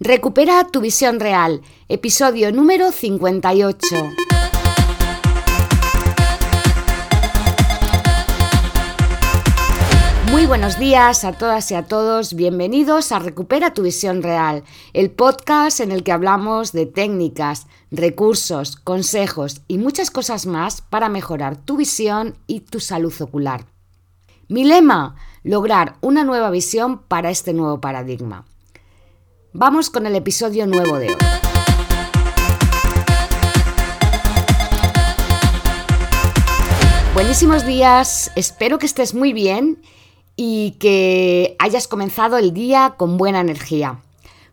Recupera tu visión real, episodio número 58. Muy buenos días a todas y a todos, bienvenidos a Recupera tu visión real, el podcast en el que hablamos de técnicas, recursos, consejos y muchas cosas más para mejorar tu visión y tu salud ocular. Mi lema, lograr una nueva visión para este nuevo paradigma. Vamos con el episodio nuevo de hoy. Buenísimos días, espero que estés muy bien y que hayas comenzado el día con buena energía.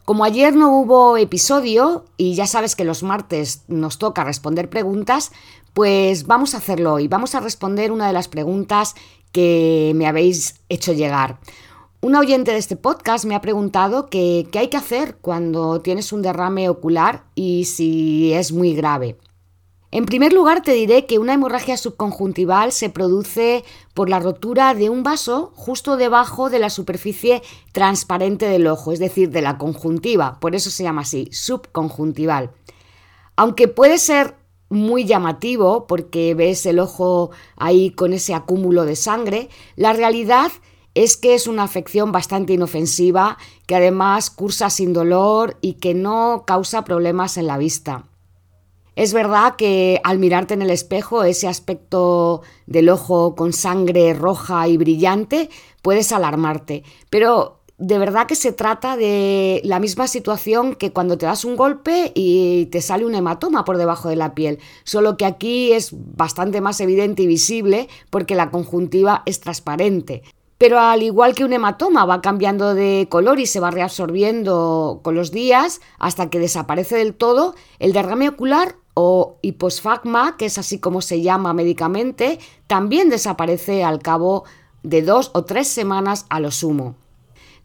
Como ayer no hubo episodio y ya sabes que los martes nos toca responder preguntas, pues vamos a hacerlo hoy. Vamos a responder una de las preguntas que me habéis hecho llegar. Un oyente de este podcast me ha preguntado qué hay que hacer cuando tienes un derrame ocular y si es muy grave. En primer lugar, te diré que una hemorragia subconjuntival se produce por la rotura de un vaso justo debajo de la superficie transparente del ojo, es decir, de la conjuntiva, por eso se llama así, subconjuntival. Aunque puede ser muy llamativo porque ves el ojo ahí con ese acúmulo de sangre, la realidad es que es una afección bastante inofensiva, que además cursa sin dolor y que no causa problemas en la vista. Es verdad que al mirarte en el espejo ese aspecto del ojo con sangre roja y brillante puedes alarmarte, pero de verdad que se trata de la misma situación que cuando te das un golpe y te sale un hematoma por debajo de la piel, solo que aquí es bastante más evidente y visible porque la conjuntiva es transparente. Pero al igual que un hematoma va cambiando de color y se va reabsorbiendo con los días hasta que desaparece del todo, el derrame ocular o hiposfagma, que es así como se llama médicamente, también desaparece al cabo de dos o tres semanas a lo sumo.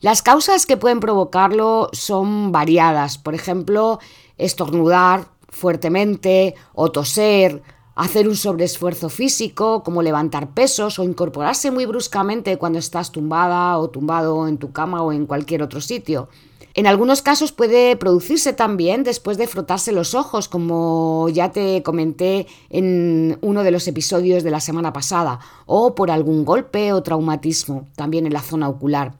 Las causas que pueden provocarlo son variadas, por ejemplo, estornudar fuertemente o toser, hacer un sobreesfuerzo físico, como levantar pesos o incorporarse muy bruscamente cuando estás tumbada o tumbado en tu cama o en cualquier otro sitio. En algunos casos puede producirse también después de frotarse los ojos, como ya te comenté en uno de los episodios de la semana pasada, o por algún golpe o traumatismo, también en la zona ocular.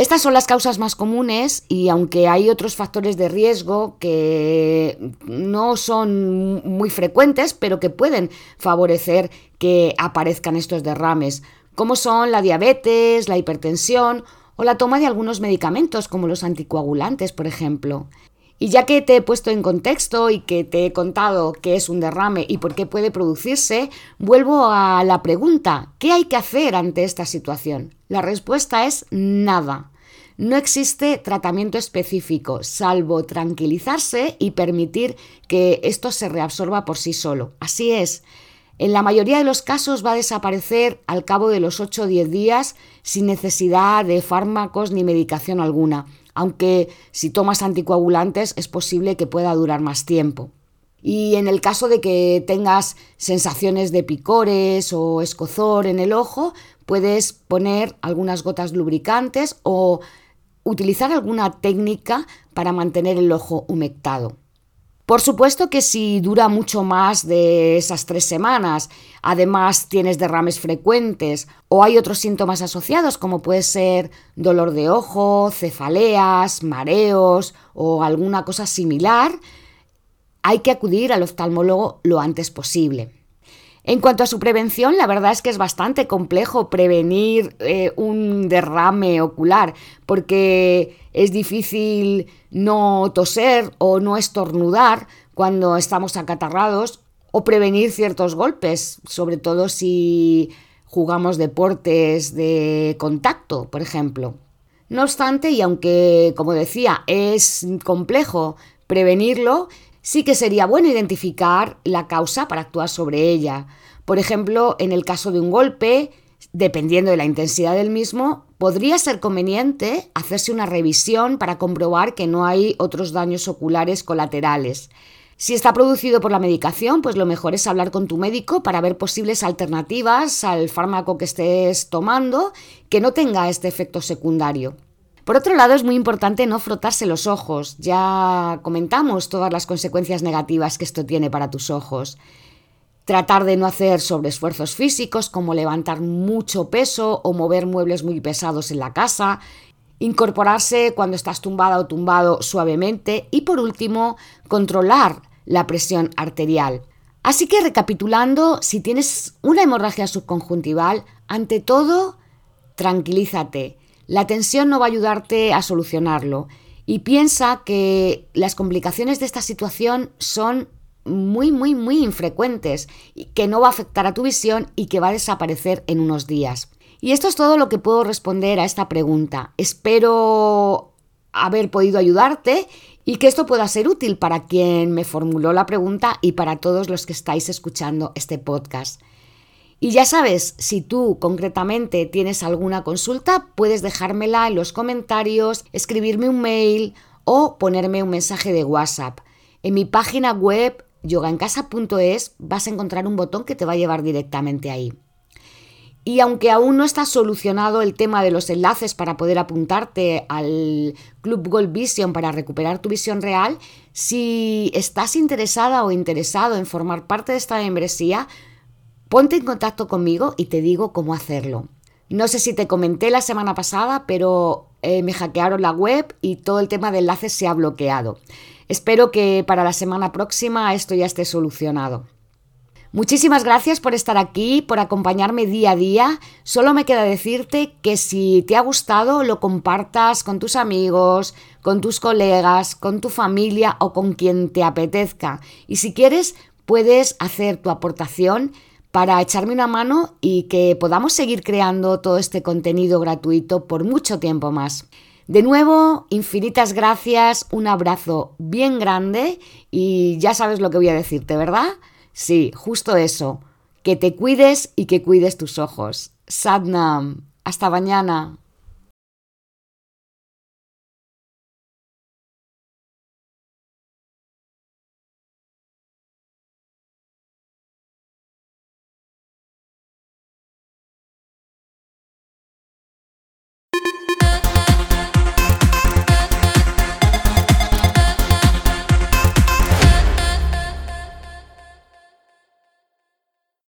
Estas son las causas más comunes y aunque hay otros factores de riesgo que no son muy frecuentes, pero que pueden favorecer que aparezcan estos derrames, como son la diabetes, la hipertensión o la toma de algunos medicamentos como los anticoagulantes, por ejemplo. Y ya que te he puesto en contexto y que te he contado qué es un derrame y por qué puede producirse, vuelvo a la pregunta, ¿qué hay que hacer ante esta situación? La respuesta es nada. No existe tratamiento específico, salvo tranquilizarse y permitir que esto se reabsorba por sí solo. Así es. En la mayoría de los casos va a desaparecer al cabo de los 8 o 10 días sin necesidad de fármacos ni medicación alguna aunque si tomas anticoagulantes es posible que pueda durar más tiempo. Y en el caso de que tengas sensaciones de picores o escozor en el ojo, puedes poner algunas gotas lubricantes o utilizar alguna técnica para mantener el ojo humectado. Por supuesto que si dura mucho más de esas tres semanas, además tienes derrames frecuentes o hay otros síntomas asociados como puede ser dolor de ojo, cefaleas, mareos o alguna cosa similar, hay que acudir al oftalmólogo lo antes posible. En cuanto a su prevención, la verdad es que es bastante complejo prevenir eh, un derrame ocular porque es difícil no toser o no estornudar cuando estamos acatarrados o prevenir ciertos golpes, sobre todo si jugamos deportes de contacto, por ejemplo. No obstante, y aunque, como decía, es complejo prevenirlo, sí que sería bueno identificar la causa para actuar sobre ella. Por ejemplo, en el caso de un golpe, dependiendo de la intensidad del mismo, podría ser conveniente hacerse una revisión para comprobar que no hay otros daños oculares colaterales. Si está producido por la medicación, pues lo mejor es hablar con tu médico para ver posibles alternativas al fármaco que estés tomando que no tenga este efecto secundario. Por otro lado, es muy importante no frotarse los ojos. Ya comentamos todas las consecuencias negativas que esto tiene para tus ojos. Tratar de no hacer sobreesfuerzos físicos como levantar mucho peso o mover muebles muy pesados en la casa. Incorporarse cuando estás tumbada o tumbado suavemente. Y por último, controlar la presión arterial. Así que recapitulando, si tienes una hemorragia subconjuntival, ante todo, tranquilízate. La tensión no va a ayudarte a solucionarlo. Y piensa que las complicaciones de esta situación son muy, muy, muy infrecuentes, que no va a afectar a tu visión y que va a desaparecer en unos días. Y esto es todo lo que puedo responder a esta pregunta. Espero haber podido ayudarte y que esto pueda ser útil para quien me formuló la pregunta y para todos los que estáis escuchando este podcast. Y ya sabes, si tú concretamente tienes alguna consulta, puedes dejármela en los comentarios, escribirme un mail o ponerme un mensaje de WhatsApp. En mi página web yogaencasa.es vas a encontrar un botón que te va a llevar directamente ahí. Y aunque aún no está solucionado el tema de los enlaces para poder apuntarte al Club Gold Vision para recuperar tu visión real, si estás interesada o interesado en formar parte de esta membresía, ponte en contacto conmigo y te digo cómo hacerlo. No sé si te comenté la semana pasada, pero eh, me hackearon la web y todo el tema de enlaces se ha bloqueado. Espero que para la semana próxima esto ya esté solucionado. Muchísimas gracias por estar aquí, por acompañarme día a día. Solo me queda decirte que si te ha gustado lo compartas con tus amigos, con tus colegas, con tu familia o con quien te apetezca. Y si quieres, puedes hacer tu aportación para echarme una mano y que podamos seguir creando todo este contenido gratuito por mucho tiempo más. De nuevo, infinitas gracias, un abrazo bien grande y ya sabes lo que voy a decirte, ¿verdad? Sí, justo eso. Que te cuides y que cuides tus ojos. Sadnam. Hasta mañana.